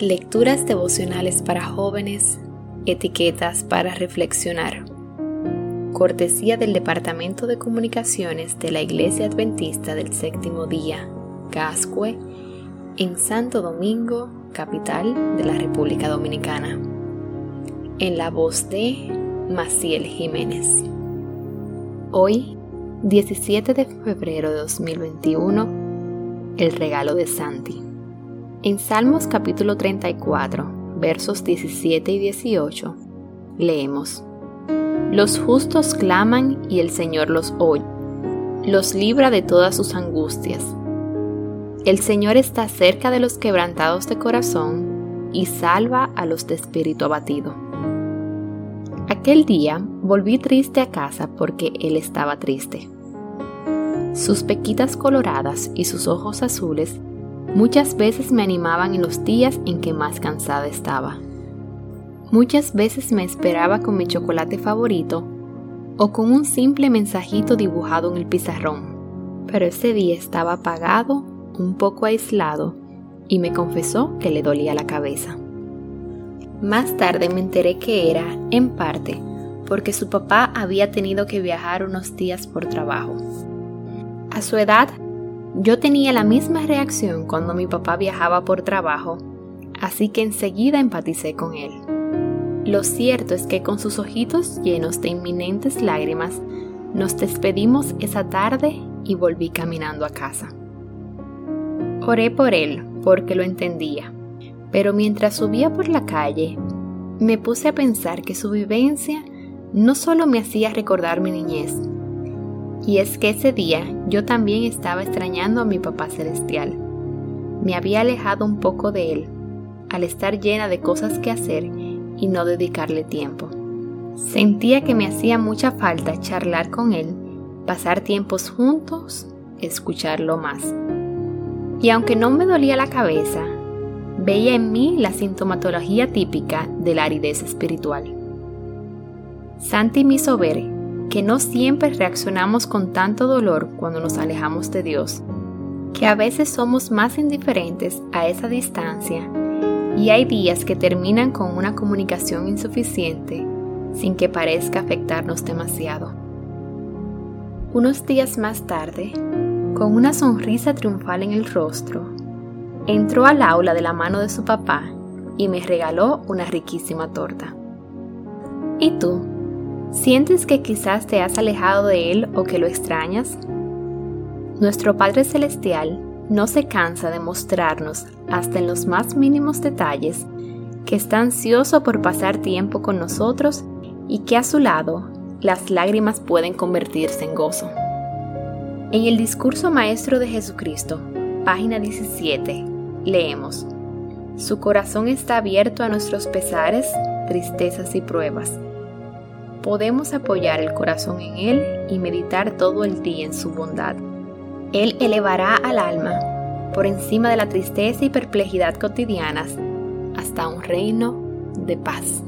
Lecturas devocionales para jóvenes, etiquetas para reflexionar. Cortesía del Departamento de Comunicaciones de la Iglesia Adventista del Séptimo Día, Gascue, en Santo Domingo, capital de la República Dominicana. En la voz de Maciel Jiménez. Hoy, 17 de febrero de 2021, el regalo de Santi. En Salmos capítulo 34, versos 17 y 18, leemos, Los justos claman y el Señor los oye, los libra de todas sus angustias. El Señor está cerca de los quebrantados de corazón y salva a los de espíritu abatido. Aquel día volví triste a casa porque él estaba triste. Sus pequitas coloradas y sus ojos azules Muchas veces me animaban en los días en que más cansada estaba. Muchas veces me esperaba con mi chocolate favorito o con un simple mensajito dibujado en el pizarrón. Pero ese día estaba apagado, un poco aislado, y me confesó que le dolía la cabeza. Más tarde me enteré que era, en parte, porque su papá había tenido que viajar unos días por trabajo. A su edad yo tenía la misma reacción cuando mi papá viajaba por trabajo, así que enseguida empaticé con él. Lo cierto es que con sus ojitos llenos de inminentes lágrimas, nos despedimos esa tarde y volví caminando a casa. Oré por él porque lo entendía, pero mientras subía por la calle, me puse a pensar que su vivencia no solo me hacía recordar mi niñez, y es que ese día yo también estaba extrañando a mi papá celestial. Me había alejado un poco de él, al estar llena de cosas que hacer y no dedicarle tiempo. Sentía que me hacía mucha falta charlar con él, pasar tiempos juntos, escucharlo más. Y aunque no me dolía la cabeza, veía en mí la sintomatología típica de la aridez espiritual. Santi me hizo ver que no siempre reaccionamos con tanto dolor cuando nos alejamos de Dios, que a veces somos más indiferentes a esa distancia y hay días que terminan con una comunicación insuficiente sin que parezca afectarnos demasiado. Unos días más tarde, con una sonrisa triunfal en el rostro, entró al aula de la mano de su papá y me regaló una riquísima torta. ¿Y tú? ¿Sientes que quizás te has alejado de Él o que lo extrañas? Nuestro Padre Celestial no se cansa de mostrarnos, hasta en los más mínimos detalles, que está ansioso por pasar tiempo con nosotros y que a su lado las lágrimas pueden convertirse en gozo. En el discurso maestro de Jesucristo, página 17, leemos, Su corazón está abierto a nuestros pesares, tristezas y pruebas podemos apoyar el corazón en Él y meditar todo el día en su bondad. Él elevará al alma por encima de la tristeza y perplejidad cotidianas hasta un reino de paz.